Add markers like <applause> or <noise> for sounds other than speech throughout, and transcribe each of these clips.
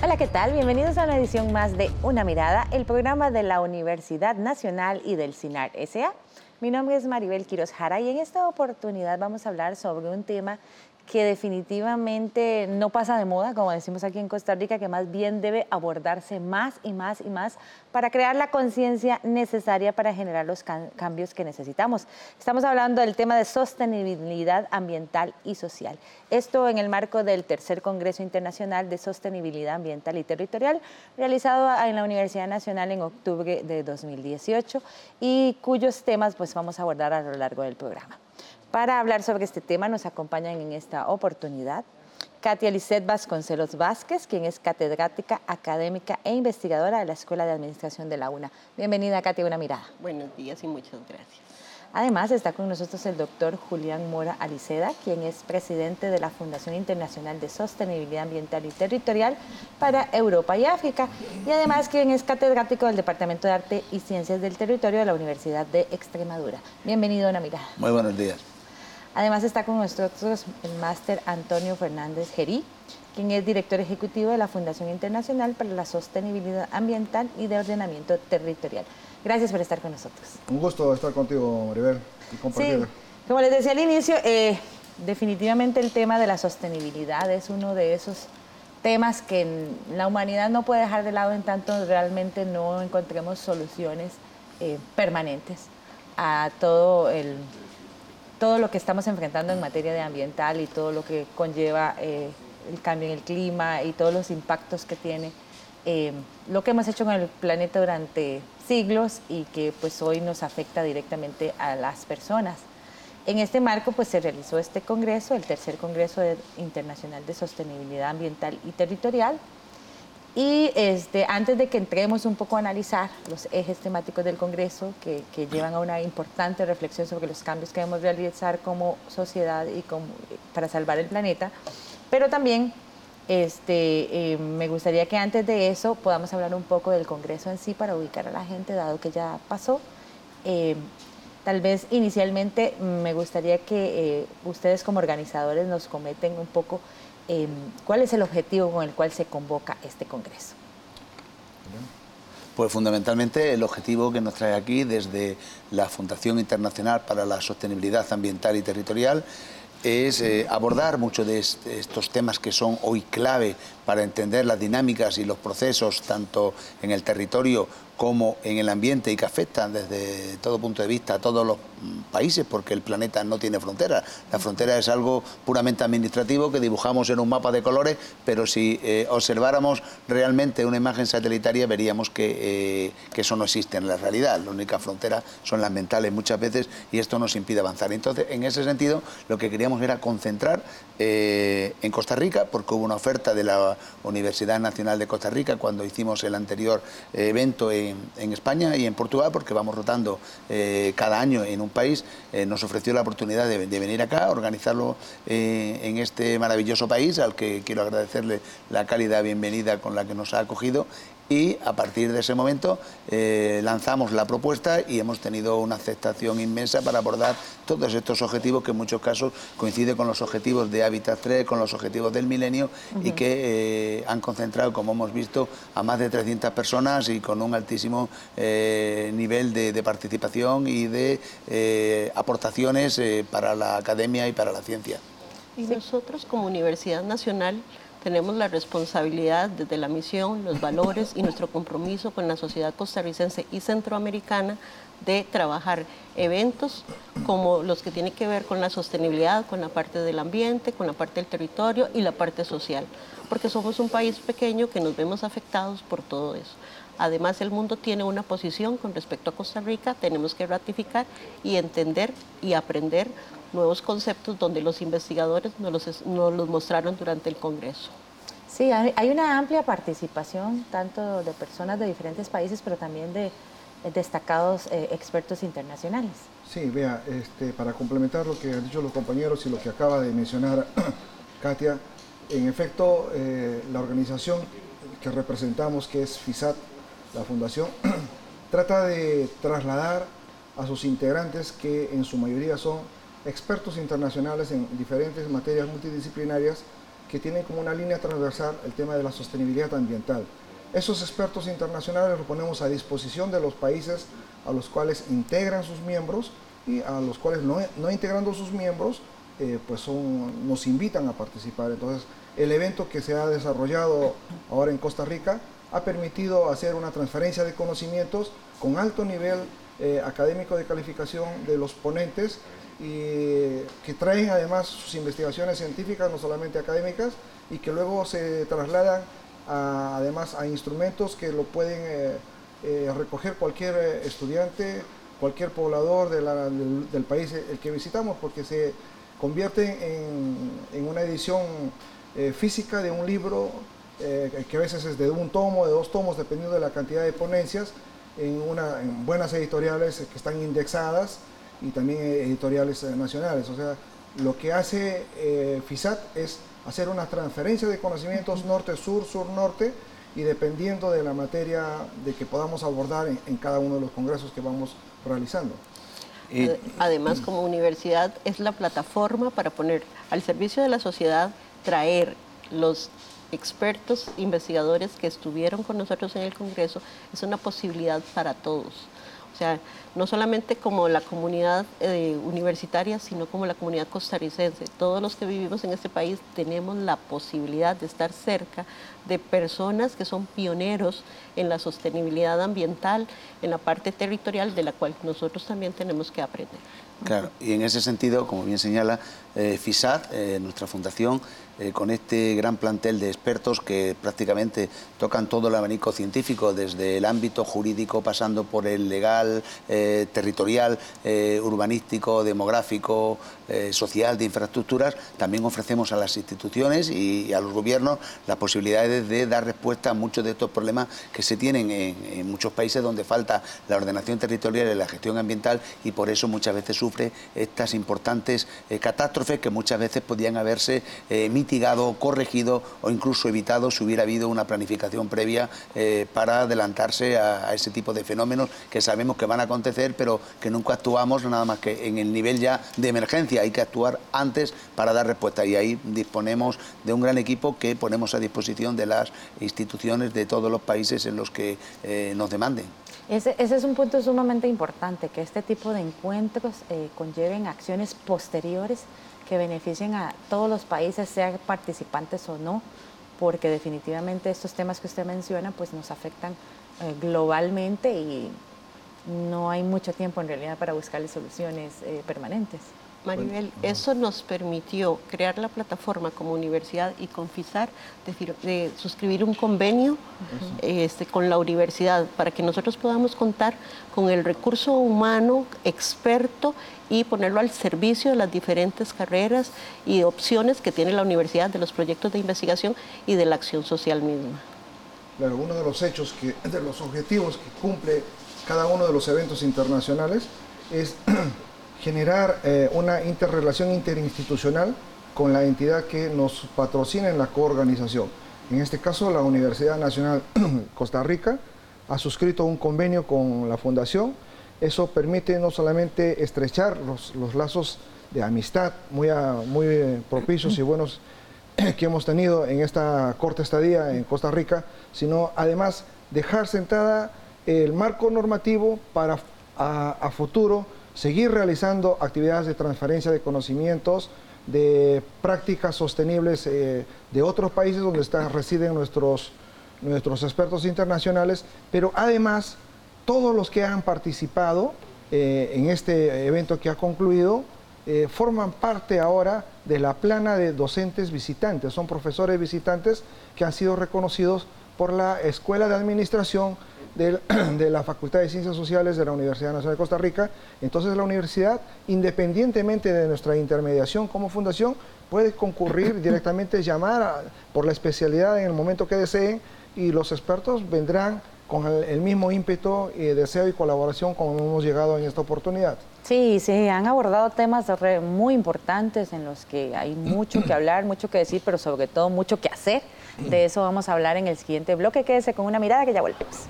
Hola, ¿qué tal? Bienvenidos a una edición más de Una Mirada, el programa de la Universidad Nacional y del CINAR SA. Mi nombre es Maribel Quiroz Jara y en esta oportunidad vamos a hablar sobre un tema que definitivamente no pasa de moda, como decimos aquí en Costa Rica, que más bien debe abordarse más y más y más para crear la conciencia necesaria para generar los cambios que necesitamos. Estamos hablando del tema de sostenibilidad ambiental y social. Esto en el marco del tercer Congreso Internacional de Sostenibilidad Ambiental y Territorial, realizado en la Universidad Nacional en octubre de 2018 y cuyos temas pues vamos a abordar a lo largo del programa. Para hablar sobre este tema nos acompañan en esta oportunidad Katia Lisset Vasconcelos Vázquez, quien es catedrática, académica e investigadora de la Escuela de Administración de la UNA. Bienvenida, Katia, una mirada. Buenos días y muchas gracias. Además, está con nosotros el doctor Julián Mora Aliceda, quien es presidente de la Fundación Internacional de Sostenibilidad Ambiental y Territorial para Europa y África, y además quien es catedrático del Departamento de Arte y Ciencias del Territorio de la Universidad de Extremadura. Bienvenido a una mirada. Muy buenos días. Además está con nosotros el máster Antonio Fernández Gerí, quien es director ejecutivo de la Fundación Internacional para la Sostenibilidad Ambiental y de Ordenamiento Territorial. Gracias por estar con nosotros. Un gusto estar contigo, Maribel, y compartir. Sí, como les decía al inicio, eh, definitivamente el tema de la sostenibilidad es uno de esos temas que la humanidad no puede dejar de lado en tanto realmente no encontremos soluciones eh, permanentes a todo el todo lo que estamos enfrentando en materia de ambiental y todo lo que conlleva eh, el cambio en el clima y todos los impactos que tiene eh, lo que hemos hecho con el planeta durante siglos y que pues hoy nos afecta directamente a las personas. En este marco pues se realizó este congreso, el tercer Congreso Internacional de Sostenibilidad Ambiental y Territorial, y este, antes de que entremos un poco a analizar los ejes temáticos del Congreso que, llevan a una importante reflexión sobre los cambios que debemos realizar como sociedad y para salvar el planeta, pero también este, eh, me gustaría que antes de eso podamos hablar un poco del Congreso en sí para ubicar a la gente, dado que ya pasó. Eh, tal vez inicialmente me gustaría que eh, ustedes como organizadores nos cometen un poco Em, ¿Cuál es el objetivo con el cual se convoca este Congreso? Pues fundamentalmente el objetivo que nos trae aquí desde la Fundación Internacional para la Sostenibilidad Ambiental y Territorial es eh, abordar muchos de estos temas que son hoy clave para entender las dinámicas y los procesos tanto en el territorio como en el ambiente y que afectan desde todo punto de vista a todos los mm, países, porque el planeta no tiene fronteras. La frontera es algo puramente administrativo que dibujamos en un mapa de colores, pero si eh, observáramos realmente una imagen satelital veríamos que, eh, que, eso no existe en la realidad. La única frontera son las mentales muchas veces y esto nos impide avanzar. Entonces, en ese sentido, lo que queríamos era concentrar eh, en Costa Rica, porque hubo una oferta de la Universidad Nacional de Costa Rica cuando hicimos el anterior evento en, España y en Portugal, porque vamos rotando eh, cada año en un país, eh, nos ofreció la oportunidad de, venir acá, organizarlo en este maravilloso país, al que quiero agradecerle la cálida bienvenida con la que nos ha acogido y a partir de ese momento eh, lanzamos la propuesta y hemos tenido una aceptación inmensa para abordar todos estos objetivos que en muchos casos coinciden con los objetivos de Habitat 3, con los objetivos del milenio y que eh, han concentrado, como hemos visto, a más de 300 personas y con un altísimo eh, nivel de, de, participación y de aportaciones para la academia y para la ciencia. Y nosotros como Universidad Nacional tenemos la responsabilidad desde la misión, los valores y nuestro compromiso con la sociedad costarricense y centroamericana de trabajar eventos como los que tienen que ver con la sostenibilidad, con la parte del ambiente, con la parte del territorio y la parte social, porque somos un país pequeño que nos vemos afectados por todo eso. Además, el mundo tiene una posición con respecto a Costa Rica, tenemos que ratificar y entender y aprender nuevos conceptos donde los investigadores nos los, los mostraron durante el Congreso. Sí, hay una amplia participación tanto de personas de diferentes países, pero también de destacados eh, expertos internacionales. Sí, vea, este, para complementar lo que han dicho los compañeros y lo que acaba de mencionar <clears throat> Katia, en efecto, eh, la organización que representamos, que es FISAT, la fundación, <clears throat> trata de trasladar a sus integrantes, que en su mayoría son expertos internacionales en diferentes materias multidisciplinarias que tienen como una línea transversal el tema de la sostenibilidad ambiental. Esos expertos internacionales los ponemos a disposición de los países a los cuales integran sus miembros y a los cuales no, no integrando sus miembros, eh, pues son, nos invitan a participar. Entonces, el evento que se ha desarrollado ahora en Costa Rica ha permitido hacer una transferencia de conocimientos con alto nivel eh, académico de calificación de los ponentes y que traen además sus investigaciones científicas, no solamente académicas, y que luego se trasladan además a instrumentos que lo pueden eh, eh, recoger cualquier estudiante, cualquier poblador del, país el que visitamos, porque se convierte en, una edición física de un libro que a veces es de un tomo, de dos tomos, dependiendo de la cantidad de ponencias, en, una, en buenas editoriales que están indexadas y también editoriales eh, nacionales. O sea, lo que hace eh, FISAT es hacer una transferencia de conocimientos norte-sur, sur-norte, y dependiendo de la materia de que podamos abordar en, cada uno de los congresos que vamos realizando. Además, como universidad, es la plataforma para poner al servicio de la sociedad, traer los expertos, investigadores que estuvieron con nosotros en el Congreso, es una posibilidad para todos. O sea, no solamente como la comunidad eh, universitaria, sino como la comunidad costarricense. Todos los que vivimos en este país tenemos la posibilidad de estar cerca de personas que son pioneros en la sostenibilidad ambiental, en la parte territorial, de la cual nosotros también tenemos que aprender. Claro, y en ese sentido, como bien señala eh, FISAT, eh, nuestra fundación, eh, con este gran plantel de expertos que prácticamente tocan todo el abanico científico, desde el ámbito jurídico, pasando por el legal, territorial, urbanístico, demográfico, social, de infraestructuras, también ofrecemos a las instituciones y, a los gobiernos las posibilidades de dar respuesta a muchos de estos problemas que se tienen en, en muchos países donde falta la ordenación territorial y la gestión ambiental y por eso muchas veces sufre estas importantes catástrofes que muchas veces podían haberse eh, mitigado, corregido o incluso evitado si hubiera habido una planificación previa eh, para adelantarse a, ese tipo de fenómenos que sabemos que van a acontecer, pero que nunca actuamos nada más que en el nivel ya de emergencia. Hay que actuar antes para dar respuesta y ahí disponemos de un gran equipo que ponemos a disposición de las instituciones de todos los países en los que eh, nos demanden. Ese, es un punto sumamente importante, que este tipo de encuentros conlleven acciones posteriores que beneficien a todos los países, sean participantes o no, porque definitivamente estos temas que usted menciona pues nos afectan eh, globalmente y no hay mucho tiempo en realidad para buscarle soluciones eh, permanentes. Maribel, eso nos permitió crear la plataforma como universidad y confisar, de, de suscribir un convenio este, con la universidad para que nosotros podamos contar con el recurso humano experto y ponerlo al servicio de las diferentes carreras y opciones que tiene la universidad de los proyectos de investigación y de la acción social misma. Claro, uno de los hechos, que, de los objetivos que cumple cada uno de los eventos internacionales es <clears throat> generar eh, una interrelación interinstitucional con la entidad que nos patrocina en la coorganización. En este caso, la Universidad Nacional <clears throat> Costa Rica ha suscrito un convenio con la Fundación. Eso permite no solamente estrechar los, lazos de amistad muy, muy eh, propicios y buenos <clears throat> que hemos tenido en esta corta estadía en Costa Rica, sino además dejar sentada el marco normativo para a futuro seguir realizando actividades de transferencia de conocimientos, de prácticas sostenibles eh, de otros países donde residen nuestros, nuestros expertos internacionales, pero además todos los que han participado eh, en este evento que ha concluido eh, forman parte ahora de la plana de docentes visitantes, son profesores visitantes que han sido reconocidos por la Escuela de Administración <clears throat> de, la Facultad de Ciencias Sociales de la Universidad Nacional de Costa Rica. Entonces la universidad, independientemente de nuestra intermediación como fundación, puede concurrir <laughs> directamente, llamar por la especialidad en el momento que deseen y los expertos vendrán con el, mismo ímpetu, y deseo y colaboración como hemos llegado en esta oportunidad. Sí, sí, han abordado temas muy importantes en los que hay mucho que <clears throat> hablar, mucho que decir, pero sobre todo mucho que hacer. De <clears throat> eso vamos a hablar en el siguiente bloque. Quédese con una mirada que ya volvemos.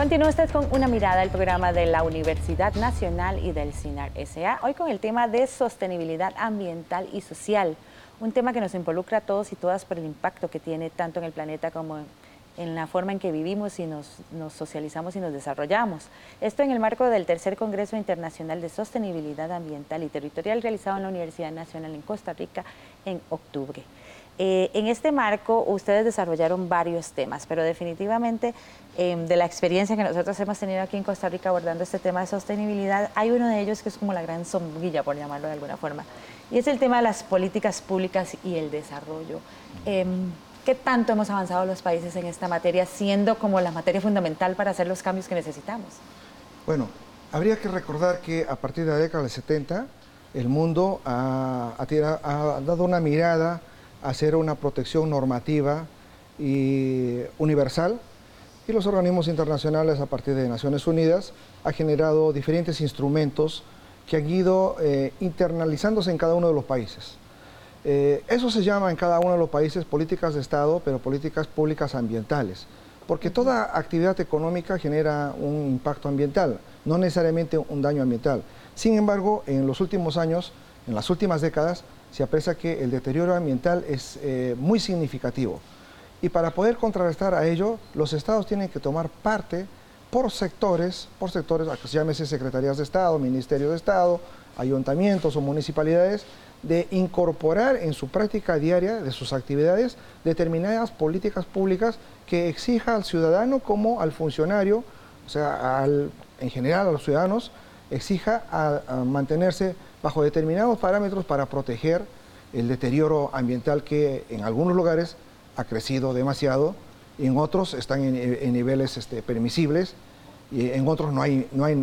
Continúa usted con una mirada al programa de la Universidad Nacional y del CINAR SA, hoy con el tema de sostenibilidad ambiental y social, un tema que nos involucra a todos y todas por el impacto que tiene tanto en el planeta como en la forma en que vivimos y nos, nos, socializamos y nos desarrollamos. Esto en el marco del tercer Congreso Internacional de Sostenibilidad Ambiental y Territorial realizado en la Universidad Nacional en Costa Rica en octubre. Eh, en este marco ustedes desarrollaron varios temas, pero definitivamente em, de la experiencia que nosotros hemos tenido aquí en Costa Rica abordando este tema de sostenibilidad, hay uno de ellos que es como la gran sombrilla, por llamarlo de alguna forma, y es el tema de las políticas públicas y el desarrollo. Em, ¿Qué tanto hemos avanzado los países en esta materia, siendo como la materia fundamental para hacer los cambios que necesitamos? Bueno, habría que recordar que a partir de la década del 70, el mundo ha, ha dado una mirada hacer una protección normativa y universal y los organismos internacionales a partir de Naciones Unidas ha generado diferentes instrumentos que han ido eh, internalizándose en cada uno de los países. Eh, eso se llama en cada uno de los países políticas de Estado, pero políticas públicas ambientales, porque toda actividad económica genera un impacto ambiental, no necesariamente un daño ambiental. Sin embargo, en los últimos años, en las últimas décadas, se aprecia que el deterioro ambiental es eh, muy significativo. Y para poder contrarrestar a ello, los estados tienen que tomar parte por sectores, por sectores, llámese secretarías de Estado, Ministerio de Estado, ayuntamientos o municipalidades, de incorporar en su práctica diaria de sus actividades determinadas políticas públicas que exija al ciudadano como al funcionario, o sea, en general a los ciudadanos, exija a mantenerse bajo determinados parámetros para proteger el deterioro ambiental que en algunos lugares ha crecido demasiado, en otros están en, niveles este, permisibles y en otros no hay, no hay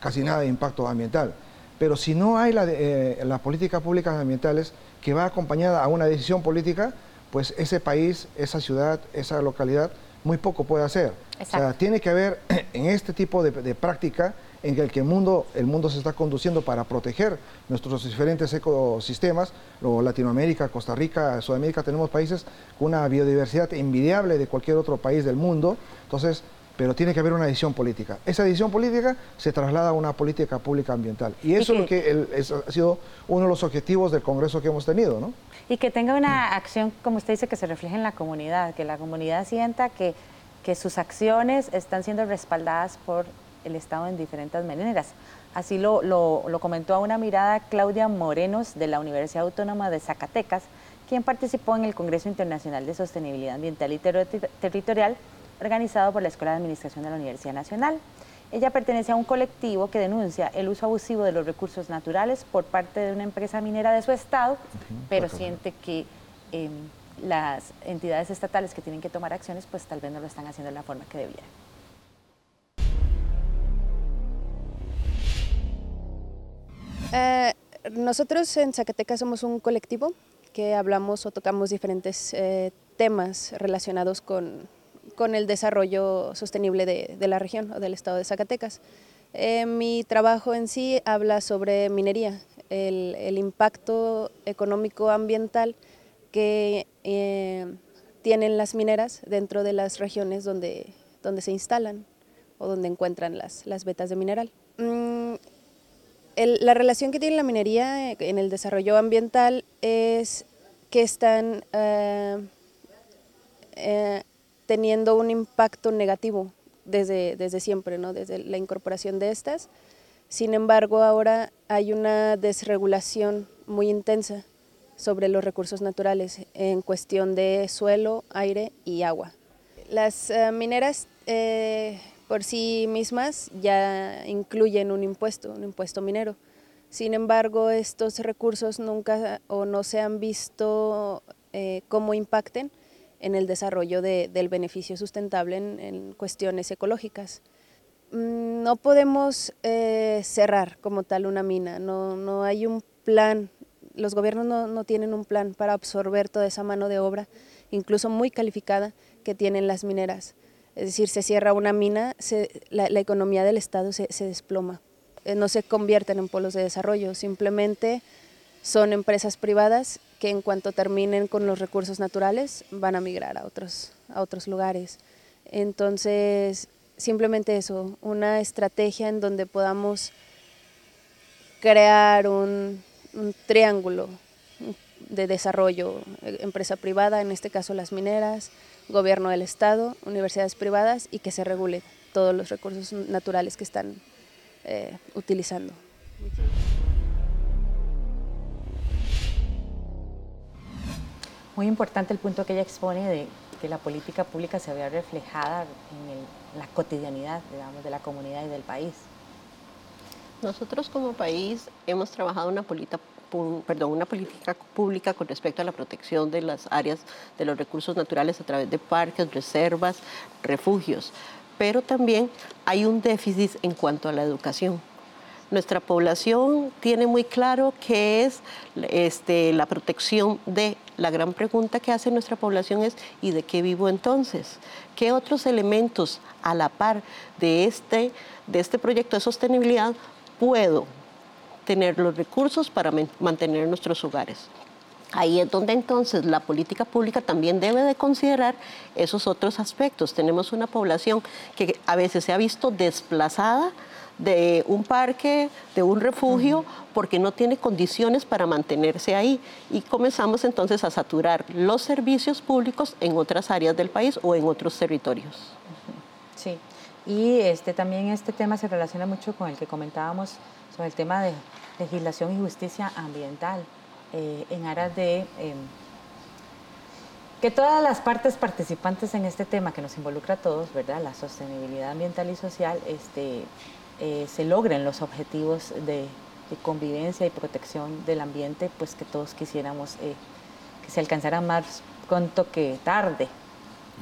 casi nada de impacto ambiental. Pero si no hay la, eh, las políticas públicas ambientales que va acompañada a una decisión política, pues ese país, esa ciudad, esa localidad, muy poco puede hacer. O sea, tiene que haber <clears throat> en este tipo de, de práctica en el que el mundo, el mundo se está conduciendo para proteger nuestros diferentes ecosistemas. Latinoamérica, Costa Rica, Sudamérica, tenemos países con una biodiversidad envidiable de cualquier otro país del mundo. Entonces, pero tiene que haber una decisión política. Esa decisión política se traslada a una política pública ambiental. Y eso es lo que ha sido uno de los objetivos del Congreso que hemos tenido, ¿no? Y que tenga una acción, como usted dice, que se refleje en la comunidad, que la comunidad sienta que, que sus acciones están siendo respaldadas por el Estado en diferentes maneras. Así lo, lo, comentó a una mirada Claudia Morenos de la Universidad Autónoma de Zacatecas, quien participó en el Congreso Internacional de Sostenibilidad Ambiental y Territorial organizado por la Escuela de Administración de la Universidad Nacional. Ella pertenece a un colectivo que denuncia el uso abusivo de los recursos naturales por parte de una empresa minera de su estado, pero siente que em, las entidades estatales que tienen que tomar acciones, pues tal vez no lo están haciendo de la forma que debieran. Eh, nosotros en Zacatecas somos un colectivo que hablamos o tocamos diferentes eh, temas relacionados con, con, el desarrollo sostenible de, la región o del estado de Zacatecas. Eh, mi trabajo en sí habla sobre minería, el, el impacto económico ambiental que tienen las mineras dentro de las regiones donde, donde se instalan o donde encuentran las, las vetas de mineral. Mm, la relación que tiene la minería eh, en el desarrollo ambiental es que están eh, eh, teniendo un impacto negativo desde, desde siempre, ¿no? desde la incorporación de estas. Sin embargo, ahora hay una desregulación muy intensa sobre los recursos naturales en cuestión de suelo, aire y agua. Las mineras por sí mismas ya incluyen un impuesto, un impuesto minero. Sin embargo, estos recursos nunca o no se han visto eh, cómo impacten en el desarrollo del beneficio sustentable en, cuestiones ecológicas. Mm, no podemos eh, cerrar como tal una mina, no, no hay un plan, los gobiernos no, no, tienen un plan para absorber toda esa mano de obra, incluso muy calificada, que tienen las mineras. Es decir, se cierra una mina, la, economía del Estado se, desploma. Eh, no se convierten en polos de desarrollo, simplemente son empresas privadas que en cuanto terminen con los recursos naturales van a migrar a otros, a otros lugares. Entonces, simplemente eso, una estrategia en donde podamos crear un, un triángulo de desarrollo, eh, empresa privada, en este caso las mineras, gobierno del Estado, universidades privadas y que se regule todos los recursos naturales que están eh, utilizando. Muy importante el punto que ella expone de que la política pública se vea reflejada en la cotidianidad, digamos, de la comunidad y del país. Nosotros como país hemos trabajado una política una política pública con respecto a la protección de las áreas de los recursos naturales a través de parques, reservas, refugios. Pero también hay un déficit en cuanto a la educación. Nuestra población tiene muy claro qué es este, la protección de la gran pregunta que hace nuestra población es ¿y de qué vivo entonces? ¿Qué otros elementos a la par de este, de este proyecto de sostenibilidad puedo tener los recursos para mantener nuestros hogares. Ahí es donde entonces la política pública también debe de considerar esos otros aspectos. Tenemos una población que a veces se ha visto desplazada de un parque, de un refugio, porque no tiene condiciones para mantenerse ahí. Y comenzamos entonces a saturar los servicios públicos en otras áreas del país o en otros territorios. Sí, y este, también este tema se relaciona mucho con el que comentábamos sobre el tema de legislación y justicia ambiental eh, en aras de em, que todas las partes participantes en este tema que nos involucra a todos, ¿verdad? La sostenibilidad ambiental y social, este, eh, se logren los objetivos de, convivencia y protección del ambiente, pues que todos quisiéramos eh, que se alcanzara más pronto que tarde.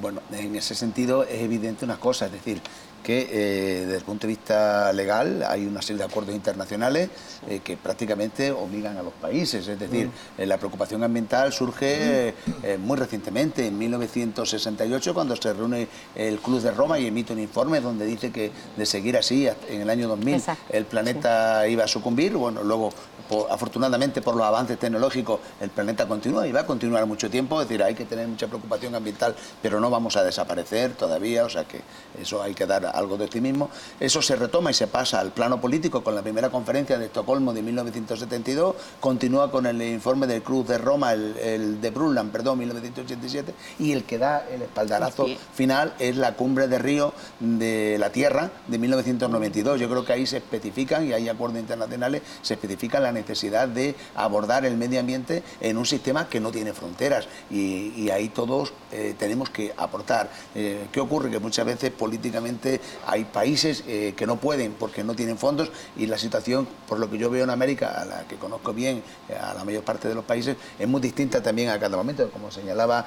Bueno, en ese sentido es evidente una cosa, es decir, que eh, desde el punto de vista legal hay una serie de acuerdos internacionales eh, que prácticamente obligan a los países. Es decir, mm. la preocupación ambiental surge eh, muy recientemente, en 1968, cuando se reúne el Club de Roma y emite un informe donde dice que de seguir así en el año 2000 el planeta iba a sucumbir. Bueno, luego afortunadamente por los avances tecnológicos el planeta continúa y va a continuar mucho tiempo, es decir, hay que tener mucha preocupación ambiental, pero no vamos a desaparecer todavía, o sea que eso hay que dar algo de optimismo. Eso se retoma y se pasa al plano político con la primera conferencia de Estocolmo de 1972, continúa con el informe del Cruz de Roma, el, de Brundtland, perdón, 1987, y el que da el espaldarazo final es la cumbre de Río de la Tierra de 1992. Yo creo que ahí se especifican, y hay acuerdos internacionales, se especifican la necesidad de abordar el medio ambiente en un sistema que no tiene fronteras y, ahí todos eh, tenemos que aportar. Eh, ¿Qué ocurre? Que muchas veces políticamente hay países eh, que no pueden porque no tienen fondos y la situación, por lo que yo veo en América, a la que conozco bien, a la mayor parte de los países, es muy distinta también a cada momento. Como señalaba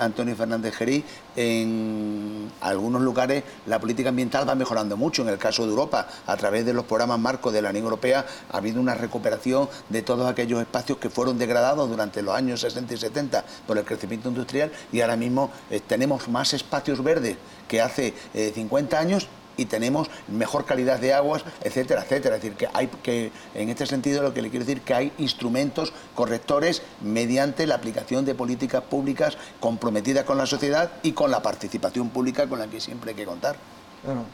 Antonio Fernández Gerí, en algunos lugares la política ambiental va mejorando mucho. En el caso de Europa, a través de los programas marcos de la Unión Europea, ha habido una recuperación de todos aquellos espacios que fueron degradados durante los años 60 y 70 por el crecimiento industrial y ahora mismo eh, tenemos más espacios verdes que hace 50 eh, años y tenemos mejor calidad de aguas, etcétera, etcétera. Es decir, que hay que, en este sentido, lo que le quiero decir que hay instrumentos correctores mediante la aplicación de políticas públicas comprometidas con la sociedad y con la participación pública con la que siempre hay que contar. Bueno,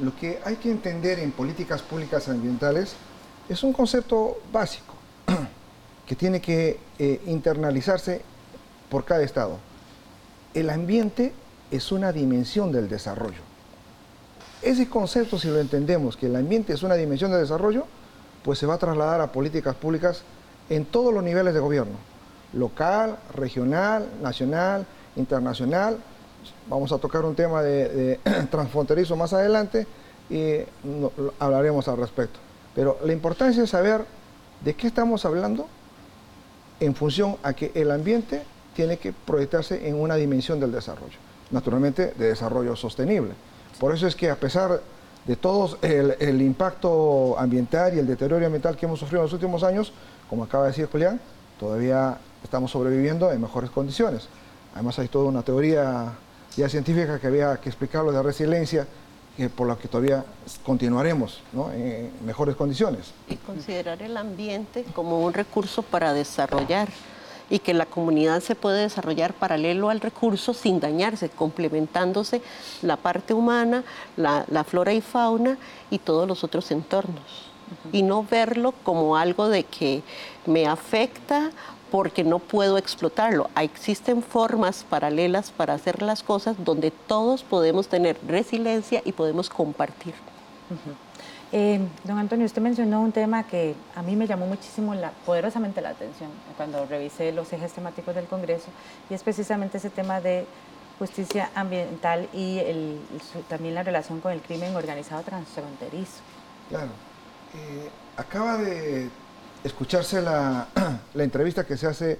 lo que hay que entender en políticas públicas ambientales es un concepto básico <clears throat> que tiene que eh, internalizarse por cada Estado. El ambiente es una dimensión del desarrollo. Ese concepto, si lo entendemos, que el ambiente es una dimensión del desarrollo, pues se va a trasladar a políticas públicas en todos los niveles de gobierno, local, regional, nacional, internacional. Vamos a tocar un tema de, <clears throat> transfronterizo más adelante y hablaremos al respecto. Pero la importancia es saber de qué estamos hablando en función a que el ambiente tiene que proyectarse en una dimensión del desarrollo, naturalmente de desarrollo sostenible. Por eso es que a pesar de todo el, impacto ambiental y el deterioro ambiental que hemos sufrido en los últimos años, como acaba de decir Julián, todavía estamos sobreviviendo en mejores condiciones. Además hay toda una teoría ya científica que había que explicarlo de resiliencia por la que todavía continuaremos en mejores condiciones. Y considerar el ambiente como un recurso para desarrollar y que la comunidad se puede desarrollar paralelo al recurso sin dañarse, complementándose la parte humana, la, flora y fauna y todos los otros entornos. Y no verlo como algo de que me afecta porque no puedo explotarlo. Existen formas paralelas para hacer las cosas donde todos podemos tener resiliencia y podemos compartir. Eh, don Antonio, usted mencionó un tema que a mí me llamó muchísimo la, poderosamente la atención cuando revisé los ejes temáticos del Congreso y es precisamente ese tema de justicia ambiental y también la relación con el crimen organizado transfronterizo. Claro. Eh, acaba de escucharse <clears throat> la, entrevista que se hace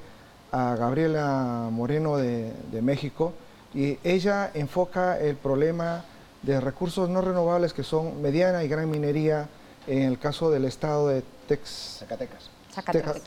a Gabriela Moreno de, de México y ella enfoca el problema de recursos no renovables que son mediana y gran minería en el caso del estado de Tex... Zacatecas. Zacatecas.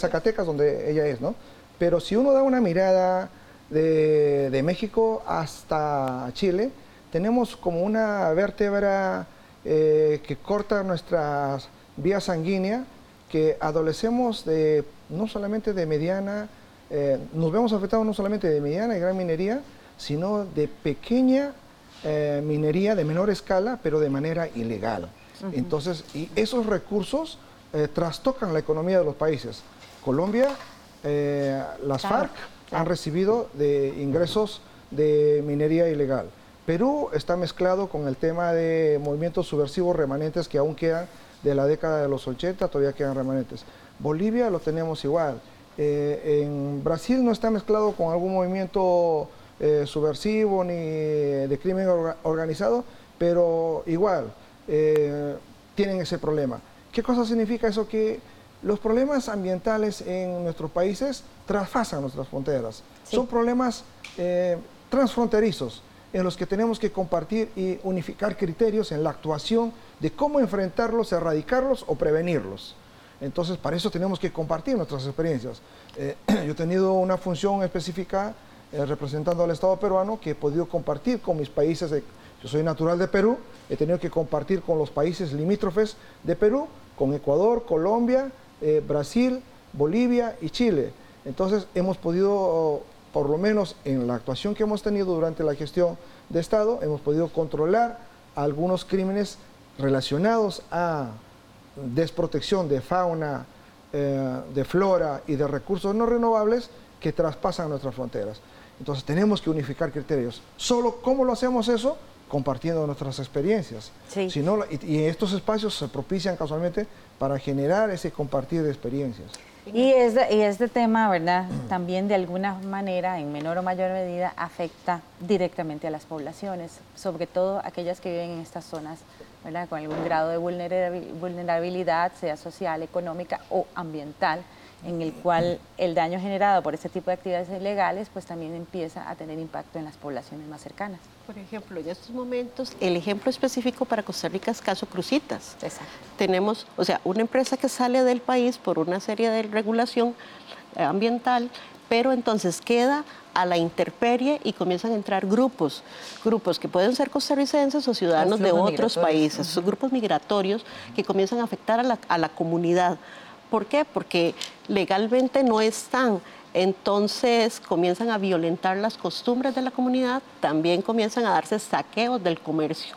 Zacatecas, donde ella es, ¿no? Pero si uno da una mirada de, México hasta Chile, tenemos como una vértebra eh, que corta nuestras vías sanguíneas, que adolecemos de no solamente de mediana, eh, nos vemos afectados no solamente de mediana y gran minería, sino de pequeña eh, minería de menor escala, pero de manera ilegal. Entonces, y esos recursos eh, trastocan la economía de los países. Colombia, las FARC han recibido de ingresos de minería ilegal. Perú está mezclado con el tema de movimientos subversivos remanentes que aún quedan de la década de los 80, todavía quedan remanentes. Bolivia lo tenemos igual. en Brasil no está mezclado con algún movimiento eh, subversivo ni de crimen organizado, pero igual eh, tienen ese problema. ¿Qué cosa significa eso? Que los problemas ambientales en nuestros países traspasan nuestras fronteras. Son problemas eh, transfronterizos en los que tenemos que compartir y unificar criterios en la actuación de cómo enfrentarlos, erradicarlos o prevenirlos. Entonces, para eso tenemos que compartir nuestras experiencias. <clears throat> yo he tenido una función específica eh, representando al Estado peruano que he podido compartir con mis países. yo soy natural de Perú, he tenido que compartir con los países limítrofes de Perú, con Ecuador, Colombia, eh, Brasil, Bolivia y Chile. Entonces hemos podido, por lo menos en la actuación que hemos tenido durante la gestión de Estado, hemos podido controlar algunos crímenes relacionados a desprotección de fauna, eh, de flora y de recursos no renovables que traspasan nuestras fronteras. Entonces tenemos que unificar criterios. Solo cómo lo hacemos eso? Compartiendo nuestras experiencias. Si no, y, estos espacios se propician casualmente para generar ese compartir de experiencias. Y, este tema, ¿verdad? También de alguna manera, en menor o mayor medida, afecta directamente a las poblaciones, sobre todo aquellas que viven en estas zonas, ¿verdad? Con algún grado de vulnerabilidad, sea social, económica o ambiental en el cual el daño generado por este tipo de actividades ilegales pues también empieza a tener impacto en las poblaciones más cercanas. Por ejemplo, en estos momentos, el ejemplo específico para Costa Rica es caso Crucitas. Exacto. Tenemos, o sea, una empresa que sale del país por una serie de regulación eh, ambiental, pero entonces queda a la intemperie y comienzan a entrar grupos, grupos que pueden ser costarricenses o ciudadanos de otros países, son grupos migratorios que comienzan a afectar a la, a la comunidad ¿Por qué? Porque legalmente no están. Entonces comienzan a violentar las costumbres de la comunidad, también comienzan a darse saqueos del comercio.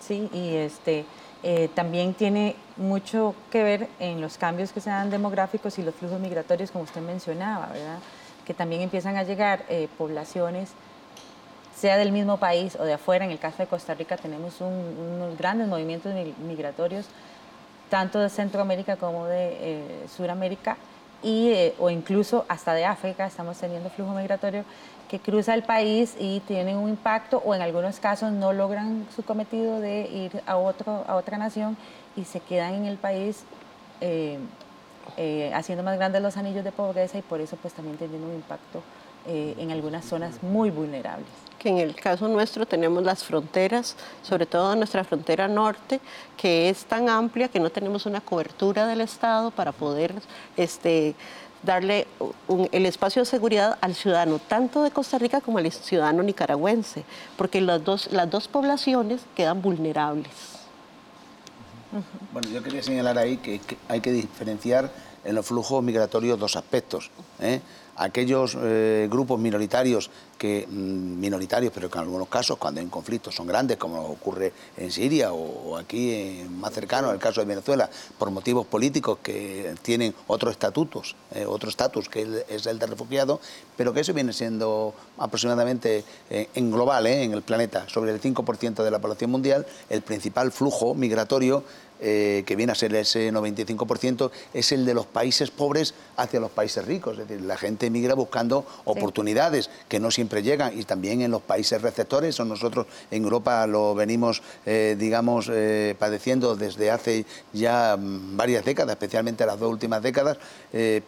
Sí, y este, eh, también tiene mucho que ver en los cambios que se dan demográficos y los flujos migratorios, como usted mencionaba, ¿verdad? Que también empiezan a llegar eh, poblaciones, sea del mismo país o de afuera. En el caso de Costa Rica tenemos unos grandes movimientos migratorios tanto de Centroamérica como de eh, Sudamérica y, eh, o incluso hasta de África, estamos teniendo flujo migratorio que cruza el país y tienen un impacto o en algunos casos no logran su cometido de ir a, otro, a otra nación y se quedan en el país eh, haciendo más grandes los anillos de pobreza y por eso pues también teniendo un impacto en algunas zonas muy vulnerables que en el caso nuestro tenemos las fronteras, sobre todo nuestra frontera norte, que es tan amplia que no tenemos una cobertura del Estado para poder este, darle el espacio de seguridad al ciudadano, tanto de Costa Rica como al ciudadano nicaragüense, porque las dos, las dos poblaciones quedan vulnerables. Bueno, yo quería señalar ahí que, hay que diferenciar en los flujos migratorios dos aspectos. ¿eh? aquellos eh, grupos minoritarios que mm, minoritarios, pero que en algunos casos, cuando hay conflictos, son grandes, como ocurre en Siria o, aquí más cercano, en el caso de Venezuela, por motivos políticos que tienen otros estatutos, eh, otro estatus que es el de refugiado, pero que eso viene siendo aproximadamente eh, en global, en el planeta, sobre el 5% de la población mundial, el principal flujo migratorio eh, que viene a ser ese 95%, es el de los países pobres hacia los países ricos. Es decir, la gente emigra buscando oportunidades que no siempre llegan y también en los países receptores, o nosotros en Europa lo venimos, eh, digamos, eh, padeciendo desde hace ya mm, varias décadas, especialmente las dos últimas décadas,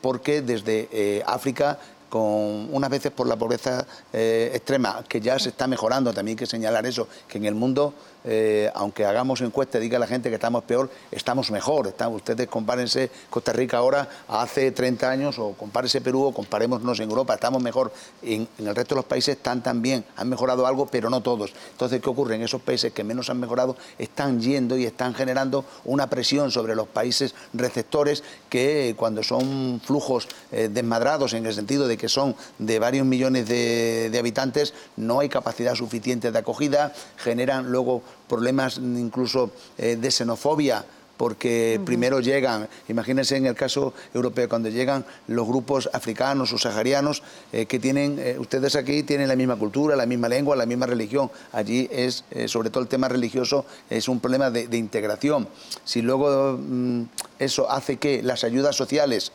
porque desde África con unas veces por la pobreza extrema, que ya se está mejorando, también hay que señalar eso, que en el mundo eh, aunque hagamos encuestas y diga la gente que estamos peor, estamos mejor. ustedes compárense Costa Rica ahora hace 30 años o compárense Perú o comparémonos en Europa, estamos mejor. En, el resto de los países están también, han mejorado algo, pero no todos. Entonces, ¿qué ocurre? En esos países que menos han mejorado están yendo y están generando una presión sobre los países receptores que cuando son flujos eh, desmadrados en el sentido de que son de varios millones de habitantes, no hay capacidad suficiente de acogida, generan luego problemas incluso eh, de xenofobia porque primero llegan, imagínense en el caso europeo, cuando llegan los grupos africanos o saharianos eh, que tienen, eh, ustedes aquí tienen la misma cultura, la misma lengua, la misma religión. Allí es, sobre todo el tema religioso, es un problema de, integración. Si luego mm, eso hace que las ayudas sociales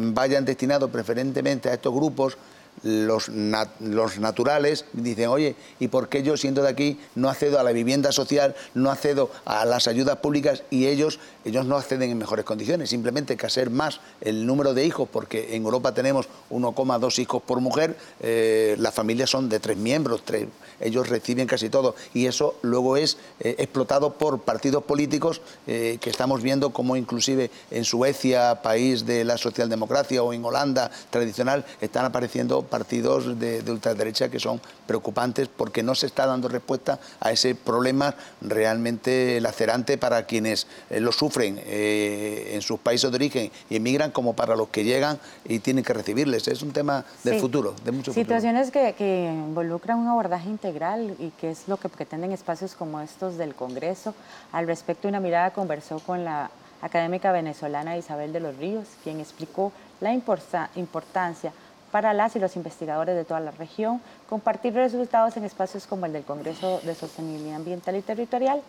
vayan destinadas preferentemente a estos grupos, los, los naturales dicen, oye, ¿y por qué yo siendo de aquí no accedo a la vivienda social, no accedo a las ayudas públicas y ellos, ellos no acceden en mejores condiciones? Simplemente que hacer más el número de hijos, porque en Europa tenemos 1,2 hijos por mujer, eh, las familias son de tres miembros, tres, ellos reciben casi todo y eso luego es eh, explotado por partidos políticos eh, que estamos viendo como inclusive en Suecia, país de la socialdemocracia, o en Holanda tradicional, están apareciendo partidos de, ultraderecha que son preocupantes porque no se está dando respuesta a ese problema realmente lacerante para quienes eh, lo sufren eh, en sus países de origen y emigran como para los que llegan y tienen que recibirles. Es un tema del futuro, de mucho Situaciones Que, que involucran un abordaje integral y que es lo que pretenden espacios como estos del Congreso. Al respecto, una mirada conversó con la académica venezolana Isabel de los Ríos, quien explicó la importancia para las y los investigadores de toda la región, compartir resultados en espacios como el del Congreso de Sostenibilidad Ambiental y Territorial,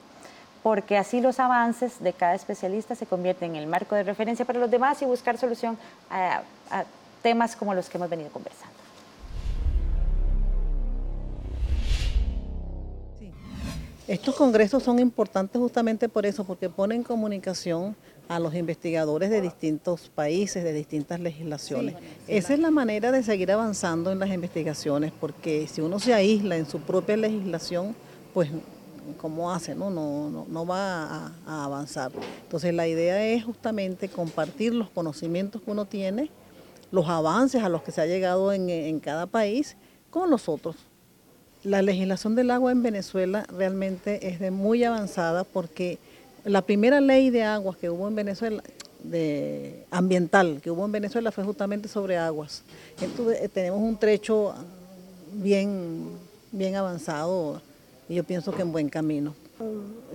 porque así los avances de cada especialista se convierten en el marco de referencia para los demás y buscar solución a, temas como los que hemos venido conversando. Estos congresos son importantes justamente por eso, porque ponen en comunicación a los investigadores de distintos países, de distintas legislaciones. Esa es la manera de seguir avanzando en las investigaciones, porque si uno se aísla en su propia legislación, pues ¿cómo hace? No, no, no, va a, avanzar. Entonces la idea es justamente compartir los conocimientos que uno tiene, los avances a los que se ha llegado en, en cada país con los otros. La legislación del agua en Venezuela realmente es de muy avanzada porque la primera ley de aguas que hubo en Venezuela, de ambiental que hubo en Venezuela fue justamente sobre aguas. Entonces eh, tenemos un trecho bien, bien avanzado y yo pienso que en buen camino.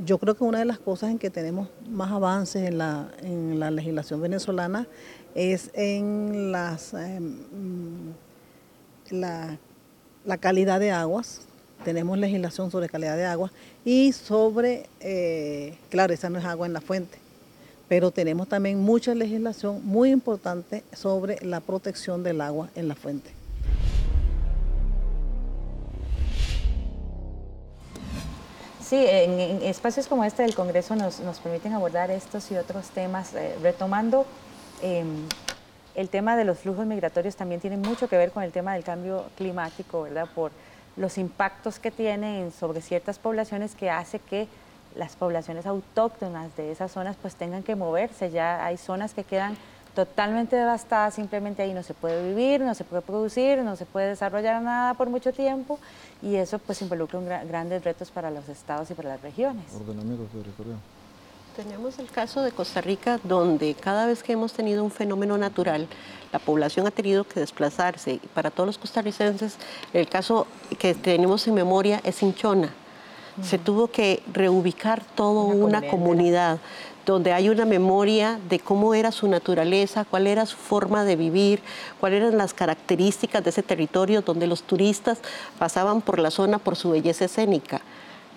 Yo creo que una de las cosas en que tenemos más avances en la, en la legislación venezolana es en las, em, la, la calidad de aguas, tenemos legislación sobre calidad de agua y sobre, eh, claro, esa no es agua en la fuente, pero tenemos también mucha legislación muy importante sobre la protección del agua en la fuente. Sí, en, espacios como este del Congreso nos, permiten abordar estos y otros temas, eh, retomando em, el tema de los flujos migratorios también tiene mucho que ver con el tema del cambio climático, ¿verdad? Por los impactos que tienen sobre ciertas poblaciones que hace que las poblaciones autóctonas de esas zonas pues tengan que moverse. Ya hay zonas que quedan totalmente devastadas, simplemente ahí no se puede vivir, no se puede producir, no se puede desarrollar nada por mucho tiempo y eso pues involucra grandes retos para los estados y para las regiones. Ordenamiento territorial. Tenemos el caso de Costa Rica, donde cada vez que hemos tenido un fenómeno natural, la población ha tenido que desplazarse. Para todos los costarricenses, el caso que tenemos en memoria es Hinchona. Se tuvo que reubicar toda una, comunidad donde hay una memoria de cómo era su naturaleza, cuál era su forma de vivir, cuáles eran las características de ese territorio donde los turistas pasaban por la zona por su belleza escénica.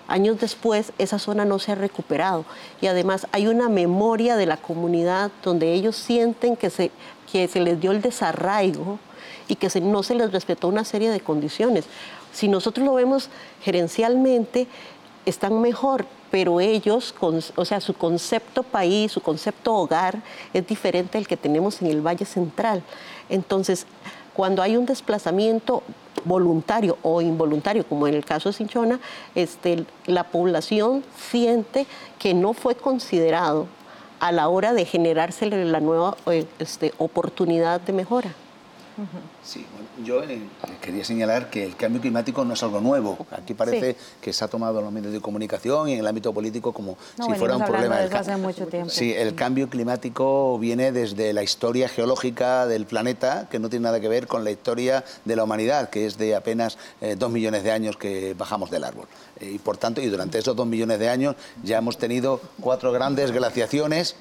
Años después, esa zona no se ha recuperado y además hay una memoria de la comunidad donde ellos sienten que se, que se les dio el desarraigo y que no se les respetó una serie de condiciones. Si nosotros lo vemos gerencialmente, están mejor, pero ellos, o sea, su concepto país, su concepto hogar es diferente al que tenemos en el Valle Central. Entonces, cuando hay un desplazamiento voluntario o involuntario, como en el caso de Cinchona, este, la población siente que no fue considerado a la hora de generarse la nueva eh, este, oportunidad de mejora. Sí, yo eh, quería señalar que el cambio climático no es algo nuevo. Aquí parece que se ha tomado en los medios de comunicación y en el ámbito político como si fuera un problema. De hace mucho tiempo. Sí, el cambio climático viene desde la historia geológica del planeta, que no tiene nada que ver con la historia de la humanidad, que es de apenas eh, dos millones de años que bajamos del árbol. Eh, y por tanto, y durante esos dos millones de años ya hemos tenido cuatro grandes glaciaciones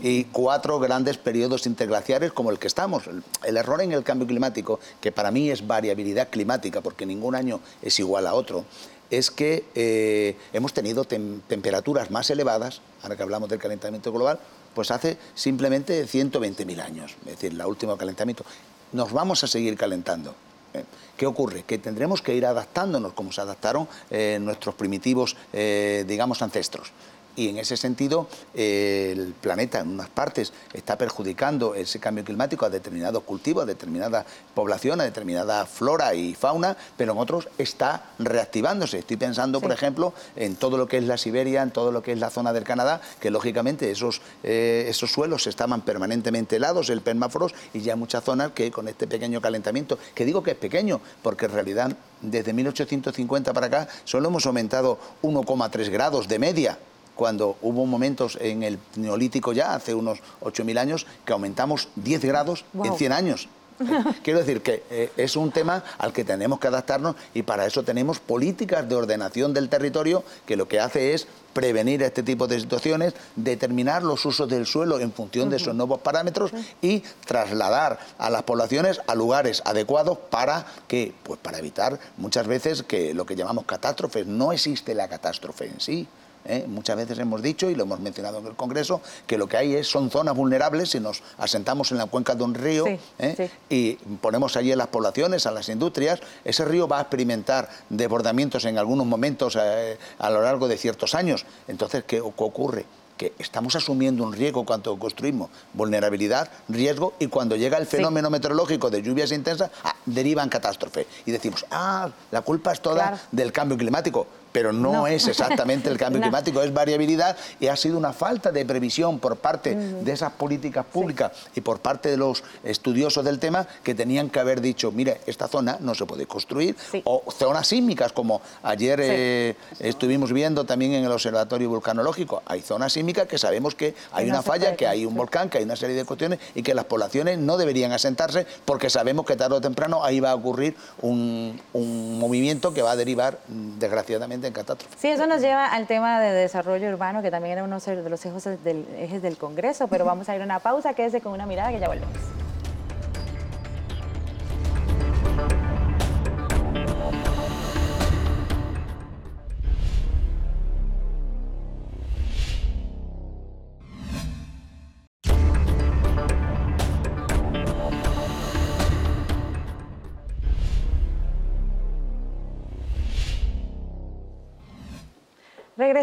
y cuatro grandes periodos interglaciares como el que estamos. el error en el cambio climático, que para mí es variabilidad climática, porque ningún año es igual a otro, es que eh, hemos tenido temperaturas más elevadas, ahora que hablamos del calentamiento global, pues hace simplemente 120.000 años, es decir, el último calentamiento. Nos vamos a seguir calentando. ¿eh? ¿Qué ocurre? Que tendremos que ir adaptándonos como se adaptaron eh, nuestros primitivos, digamos, ancestros y en ese sentido el planeta en unas partes está perjudicando ese cambio climático a determinados cultivos, a determinada población, a determinada flora y fauna, pero en otros está reactivándose. Estoy pensando, por ejemplo, en todo lo que es la Siberia, en todo lo que es la zona del Canadá, que lógicamente esos, eh, esos suelos estaban permanentemente helados, el permafrost, y ya muchas zonas que con este pequeño calentamiento, que digo que es pequeño, porque en realidad desde 1850 para acá solo hemos aumentado 1,3 grados de media cuando hubo momentos en el Neolítico ya, hace unos 8.000 años, que aumentamos 10 grados en 100 años. <laughs> Quiero decir que eh, es un tema al que tenemos que adaptarnos y para eso tenemos políticas de ordenación del territorio que lo que hace es prevenir este tipo de situaciones, determinar los usos del suelo en función de esos nuevos parámetros y trasladar a las poblaciones a lugares adecuados para que, pues para evitar muchas veces que lo que llamamos catástrofes, no existe la catástrofe en sí. ¿Eh? Muchas veces hemos dicho, y lo hemos mencionado en el Congreso, que lo que hay es, son zonas vulnerables si nos asentamos en la cuenca de un río ¿eh? y ponemos allí a las poblaciones, a las industrias, ese río va a experimentar desbordamientos en algunos momentos eh, a lo largo de ciertos años. Entonces, ¿qué ocurre? que estamos asumiendo un riesgo cuando construimos vulnerabilidad, riesgo, y cuando llega el fenómeno meteorológico de lluvias intensas, ah, deriva en catástrofe. Y decimos, ah, la culpa es toda del cambio climático pero no, es exactamente el cambio <laughs> climático, es variabilidad y ha sido una falta de previsión por parte de esas políticas públicas y por parte de los estudiosos del tema que tenían que haber dicho, mire, esta zona no se puede construir, o zonas sísmicas, como ayer eh, estuvimos viendo también en el Observatorio Vulcanológico, hay zonas sísmicas que sabemos que hay una falla, que hay un volcán, que hay una serie de cuestiones y que las poblaciones no deberían asentarse porque sabemos que tarde o temprano ahí va a ocurrir un, un movimiento que va a derivar, desgraciadamente, en catástrofe. Sí, eso nos lleva al tema de desarrollo urbano, que también era uno de los ejes del, ejes del Congreso, pero vamos a ir a una pausa, quédese con una mirada que ya volvemos.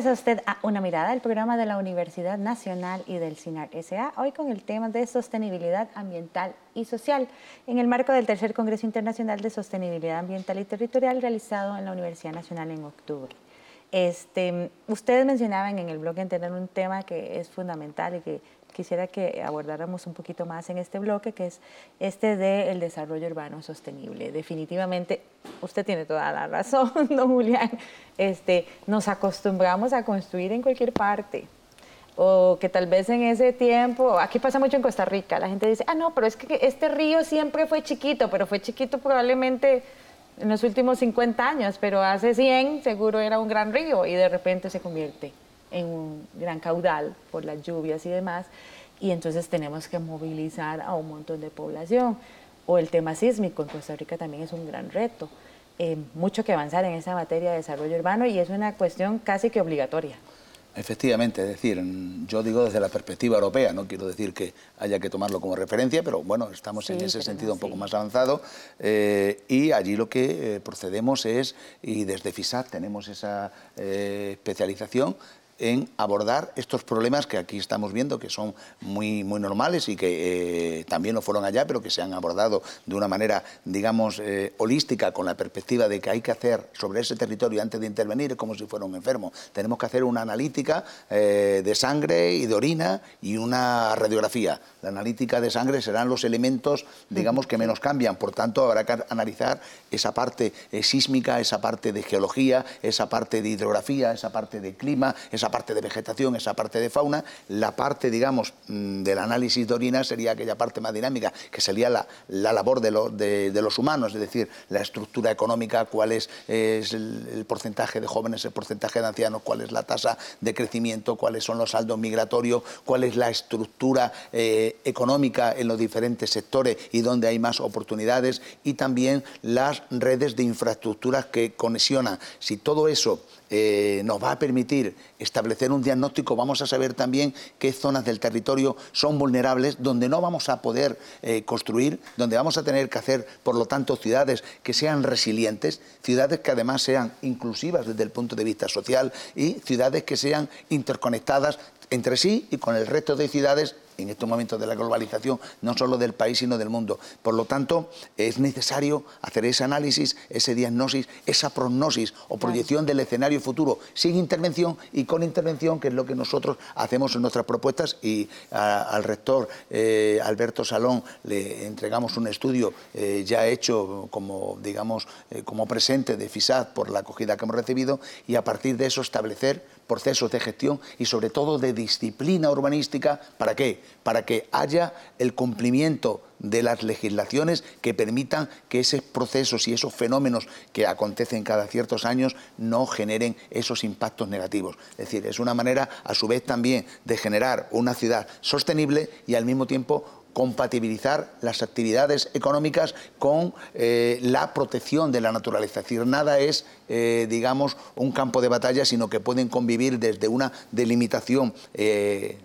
Regresa usted a Una Mirada, el programa de la Universidad Nacional y del CINAR SA, hoy con el tema de sostenibilidad ambiental y social, en el marco del tercer Congreso Internacional de Sostenibilidad Ambiental y Territorial realizado en la Universidad Nacional en octubre. Este, ustedes mencionaban en el blog tener un tema que es fundamental y que quisiera que abordáramos un poquito más en este bloque, que es este del desarrollo urbano sostenible. Definitivamente, usted tiene toda la razón, <laughs> don Julián, este, nos acostumbramos a construir en cualquier parte. o que tal vez en ese tiempo, aquí pasa mucho en Costa Rica, la gente dice, ah, no, pero es que este río siempre fue chiquito, pero fue chiquito probablemente en los últimos 50 años, pero hace 100 seguro era un gran río y de repente se convierte en un gran caudal por las lluvias y demás, y entonces tenemos que movilizar a un montón de población. O el tema sísmico en Costa Rica también es un gran reto. Eh, mucho que avanzar en esa materia de desarrollo urbano y es una cuestión casi que obligatoria. Efectivamente, es decir, yo digo desde la perspectiva europea, no quiero decir que haya que tomarlo como referencia, pero bueno, estamos en ese sentido un poco más avanzado eh, y allí lo que eh, procedemos es, y desde FISAT tenemos esa especialización, en abordar estos problemas que aquí estamos viendo, que son muy, muy normales y que eh, también lo fueron allá, pero que se han abordado de una manera, digamos, eh, holística, con la perspectiva de que hay que hacer sobre ese territorio antes de intervenir, como si fuera un enfermo. Tenemos que hacer una analítica eh, de sangre y de orina y una radiografía. La analítica de sangre serán los elementos, digamos, que menos cambian. Por tanto, habrá que analizar esa parte sísmica, esa parte de geología, esa parte de hidrografía, esa parte de clima, esa parte de vegetación, esa parte de fauna, la parte, digamos, mm, del análisis de orina sería aquella parte más dinámica, que sería la, labor de, los humanos, es decir, la estructura económica, cuál es, el, porcentaje de jóvenes, el porcentaje de ancianos, cuál es la tasa de crecimiento, cuáles son los saldos migratorios, cuál es la estructura eh, económica en los diferentes sectores y dónde hay más oportunidades, y también las redes de infraestructuras que conexionan. Si todo eso eh, nos va a permitir establecer un diagnóstico, vamos a saber también qué zonas del territorio son vulnerables, donde no vamos a poder eh, construir, donde vamos a tener que hacer, por lo tanto, ciudades que sean resilientes, ciudades que además sean inclusivas desde el punto de vista social y ciudades que sean interconectadas entre sí y con el resto de ciudades en estos momentos de la globalización, no solo del país, sino del mundo. Por lo tanto, es necesario hacer ese análisis, ese diagnóstico, esa prognosis o proyección del escenario futuro, sin intervención y con intervención, que es lo que nosotros hacemos en nuestras propuestas y al rector eh, Alberto Salón le entregamos un estudio eh, ya hecho como, digamos, eh, como presente de FISAD por la acogida que hemos recibido y a partir de eso establecer procesos de gestión y sobre todo de disciplina urbanística. ¿Para qué? Para que haya el cumplimiento de las legislaciones que permitan que esos procesos y esos fenómenos que acontecen cada ciertos años no generen esos impactos negativos. Es decir, es una manera a su vez también de generar una ciudad sostenible y al mismo tiempo compatibilizar las actividades económicas con eh, la protección de la naturaleza. Es decir, nada es, eh, digamos, un campo de batalla, sino que pueden convivir desde una delimitación. Eh,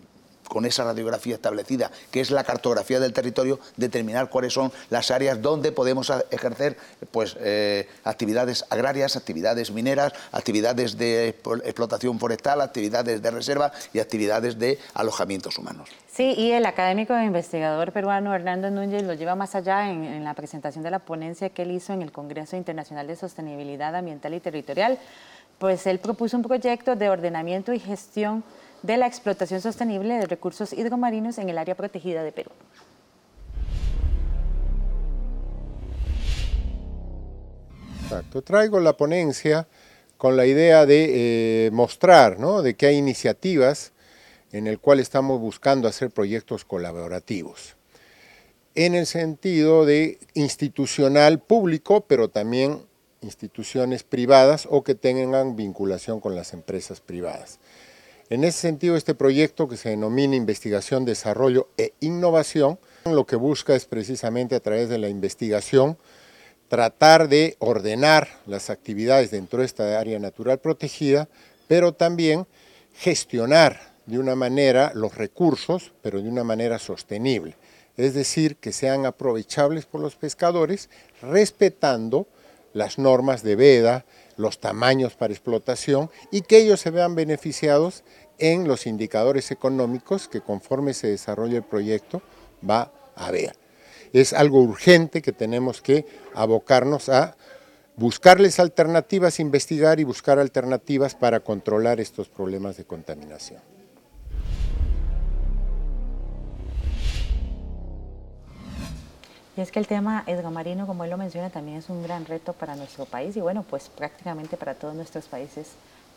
con esa radiografía establecida, que es la cartografía del territorio, determinar cuáles son las áreas donde podemos ejercer pues, eh, actividades agrarias, actividades mineras, actividades de explotación forestal, actividades de reserva y actividades de alojamientos humanos. Sí, y el académico e investigador peruano Hernando Núñez lo lleva más allá en, en la presentación de la ponencia que él hizo en el Congreso Internacional de Sostenibilidad Ambiental y Territorial. Pues él propuso un proyecto de ordenamiento y gestión de la explotación sostenible de recursos hidromarinos en el área protegida de Perú. Exacto. Traigo la ponencia con la idea de eh, mostrar ¿no? de que hay iniciativas en el cual estamos buscando hacer proyectos colaborativos en el sentido de institucional público, pero también instituciones privadas o que tengan vinculación con las empresas privadas. En ese sentido, este proyecto que se denomina Investigación, Desarrollo e Innovación, lo que busca es precisamente a través de la investigación tratar de ordenar las actividades dentro de esta área natural protegida, pero también gestionar de una manera los recursos, pero de una manera sostenible. Es decir, que sean aprovechables por los pescadores, respetando las normas de veda, los tamaños para explotación y que ellos se vean beneficiados en los indicadores económicos que conforme se desarrolle el proyecto va a haber. Es algo urgente que tenemos que abocarnos a buscarles alternativas, investigar y buscar alternativas para controlar estos problemas de contaminación. Y es que el tema edgamarino, como él lo menciona, también es un gran reto para nuestro país y bueno, pues prácticamente para todos nuestros países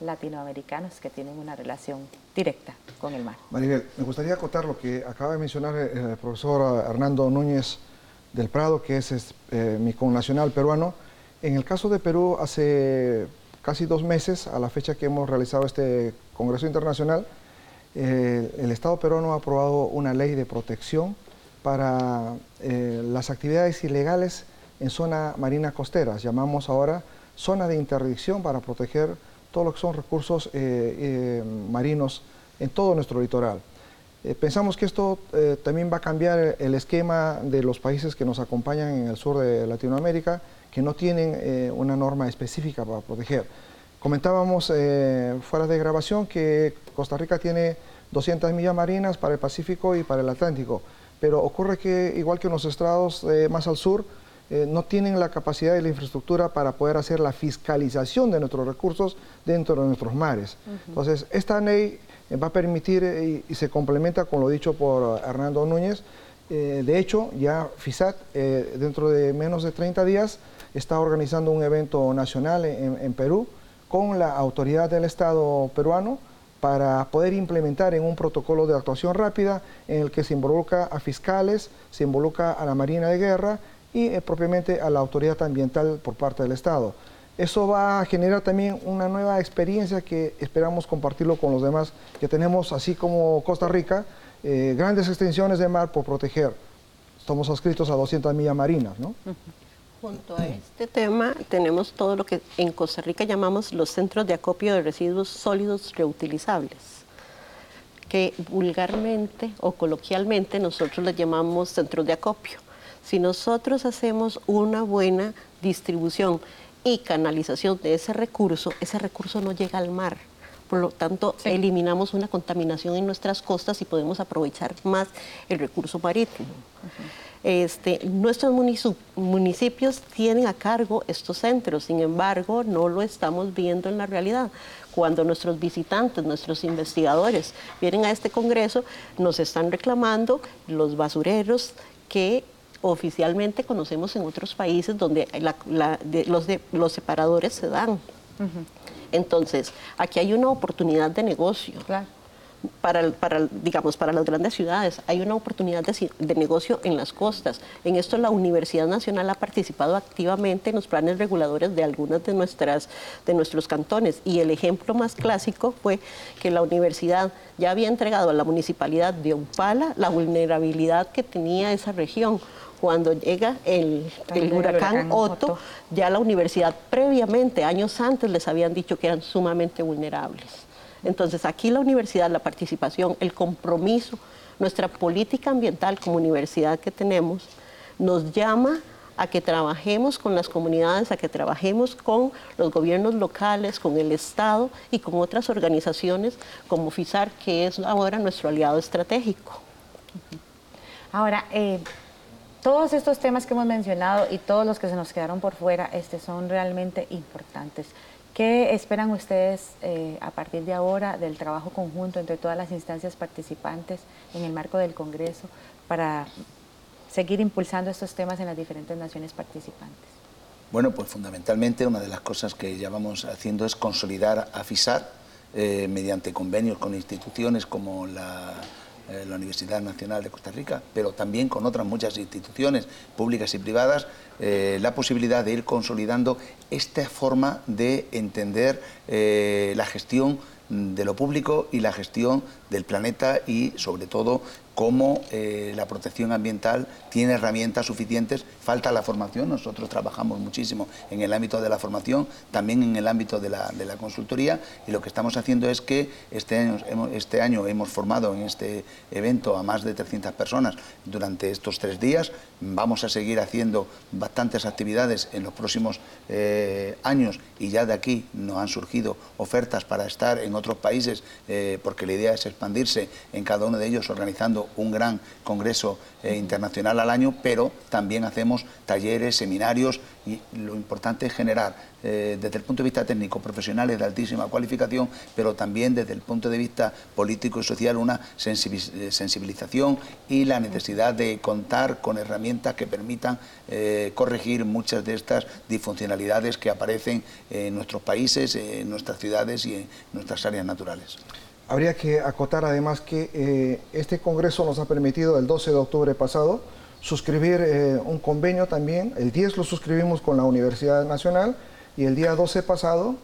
latinoamericanos que tienen una relación directa con el mar. Maribel, me gustaría acotar lo que acaba de mencionar el profesor Hernando Núñez del Prado, que es, eh, mi connacional peruano. En el caso de Perú, hace casi dos meses, a la fecha que hemos realizado este Congreso Internacional, eh, el Estado peruano ha aprobado una ley de protección para eh, las actividades ilegales en zona marina costera. Llamamos ahora zona de interdicción para proteger todo lo que son recursos marinos en todo nuestro litoral. Eh, pensamos que esto eh, también va a cambiar el esquema de los países que nos acompañan en el sur de Latinoamérica, que no tienen eh, una norma específica para proteger. Comentábamos fuera de grabación que Costa Rica tiene 200 millas marinas para el Pacífico y para el Atlántico, pero ocurre que igual que en los estados más al sur, no tienen la capacidad y la infraestructura para poder hacer la fiscalización de nuestros recursos dentro de nuestros mares. Entonces, esta ley eh, va a permitir eh, y, se complementa con lo dicho por Hernando Núñez. Eh, de hecho, ya FISAT dentro de menos de 30 días está organizando un evento nacional en, Perú con la autoridad del Estado peruano para poder implementar en un protocolo de actuación rápida en el que se involucra a fiscales, se involucra a la Marina de Guerra y propiamente a la autoridad ambiental por parte del Estado. Eso va a generar también una nueva experiencia que esperamos compartirlo con los demás, que tenemos, así como Costa Rica, eh, grandes extensiones de mar por proteger. Estamos adscritos a 200 millas marinas, ¿no? Junto a este tema tenemos todo lo que en Costa Rica llamamos los centros de acopio de residuos sólidos reutilizables, que vulgarmente o coloquialmente nosotros les llamamos centros de acopio. Si nosotros hacemos una buena distribución y canalización de ese recurso, ese recurso no llega al mar. Por lo tanto, eliminamos una contaminación en nuestras costas y podemos aprovechar más el recurso marítimo. Este, nuestros municipios tienen a cargo estos centros, sin embargo, no lo estamos viendo en la realidad. Cuando nuestros visitantes, nuestros investigadores vienen a este congreso, nos están reclamando los basureros que oficialmente conocemos en otros países donde los, los separadores se dan. Entonces, aquí hay una oportunidad de negocio. Para, para, digamos, para las grandes ciudades. Hay una oportunidad de, de, negocio en las costas. En esto la Universidad Nacional ha participado activamente en los planes reguladores de algunas de, nuestras, de nuestros cantones. Y el ejemplo más clásico fue que la universidad ya había entregado a la municipalidad de Upala la vulnerabilidad que tenía esa región cuando llega el, huracán, Otto, ya la universidad previamente, años antes, les habían dicho que eran sumamente vulnerables. Entonces aquí la universidad, la participación, el compromiso, nuestra política ambiental como universidad que tenemos, nos llama a que trabajemos con las comunidades, a que trabajemos con los gobiernos locales, con el Estado y con otras organizaciones como FISAR, que es ahora nuestro aliado estratégico. Ahora, eh, todos estos temas que hemos mencionado y todos los que se nos quedaron por fuera este, son realmente importantes. ¿Qué esperan ustedes eh, a partir de ahora del trabajo conjunto entre todas las instancias participantes en el marco del Congreso para seguir impulsando estos temas en las diferentes naciones participantes? Bueno, pues fundamentalmente una de las cosas que ya vamos haciendo es consolidar a FISAR eh, mediante convenios con instituciones como la eh, la Universidad Nacional de Costa Rica, pero también con otras muchas instituciones públicas y privadas, eh, la posibilidad de ir consolidando esta forma de entender eh, la gestión de lo público y la gestión del planeta y sobre todo cómo eh, la protección ambiental tiene herramientas suficientes, falta la formación, nosotros trabajamos muchísimo en el ámbito de la formación, también en el ámbito de la, consultoría y lo que estamos haciendo es que este año, hemos, este año hemos formado en este evento a más de 300 personas durante estos tres días, vamos a seguir haciendo bastantes actividades en los próximos eh, años y ya de aquí nos han surgido ofertas para estar en otros países eh, porque la idea es expandirse en cada uno de ellos organizando un gran congreso eh, internacional al año, pero también hacemos talleres, seminarios y lo importante es generar eh, desde el punto de vista técnico profesionales de altísima cualificación, pero también desde el punto de vista político y social una eh, sensibilización y la necesidad de contar con herramientas que permitan corregir muchas de estas disfuncionalidades que aparecen en nuestros países, en nuestras ciudades y en nuestras áreas naturales. Habría que acotar además que eh, este Congreso nos ha permitido el 12 de octubre pasado suscribir eh, un convenio también. El 10 lo suscribimos con la Universidad Nacional y el día 12 pasado,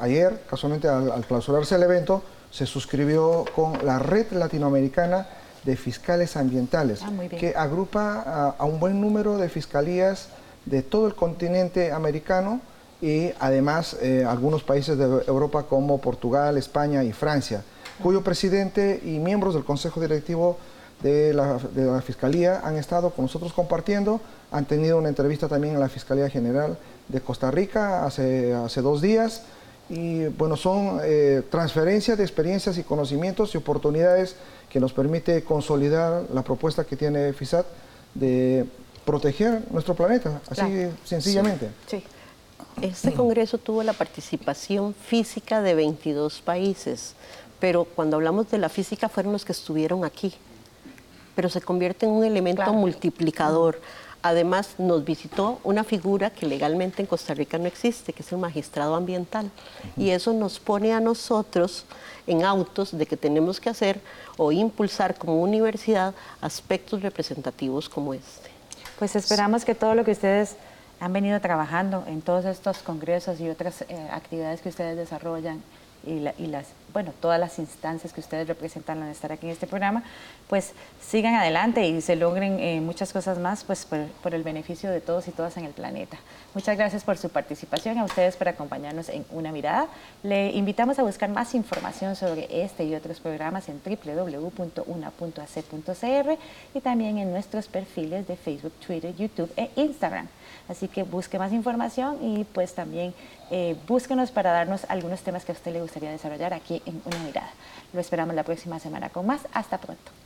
ayer, casualmente al, clausurarse el evento, se suscribió con la Red Latinoamericana de Fiscales Ambientales, ah, que agrupa a un buen número de fiscalías de todo el continente americano y además eh, algunos países de Europa como Portugal, España y Francia cuyo presidente y miembros del Consejo Directivo de la, Fiscalía han estado con nosotros compartiendo, han tenido una entrevista también en la Fiscalía General de Costa Rica hace, hace dos días. Y bueno, son eh, transferencias de experiencias y conocimientos y oportunidades que nos permite consolidar la propuesta que tiene FISAT de proteger nuestro planeta, así sencillamente. Sí. Este congreso tuvo la participación física de 22 países pero cuando hablamos de la física fueron los que estuvieron aquí, pero se convierte en un elemento multiplicador. Además, nos visitó una figura que legalmente en Costa Rica no existe, que es el magistrado ambiental. Y eso nos pone a nosotros en autos de que tenemos que hacer o impulsar como universidad aspectos representativos como este. Pues esperamos que todo lo que ustedes han venido trabajando en todos estos congresos y otras eh, actividades que ustedes desarrollan y, las, bueno, todas las instancias que ustedes representan al estar aquí en este programa, pues sigan adelante y se logren eh, muchas cosas más pues por, por, el beneficio de todos y todas en el planeta. Muchas gracias por su participación, a ustedes por acompañarnos en Una Mirada. Le invitamos a buscar más información sobre este y otros programas en www.una.ac.cr y también en nuestros perfiles de Facebook, Twitter, YouTube e Instagram. Así que busque más información y pues también eh, búsquenos para darnos algunos temas que a usted le gustaría desarrollar aquí en Una Mirada. Lo esperamos la próxima semana con más. Hasta pronto.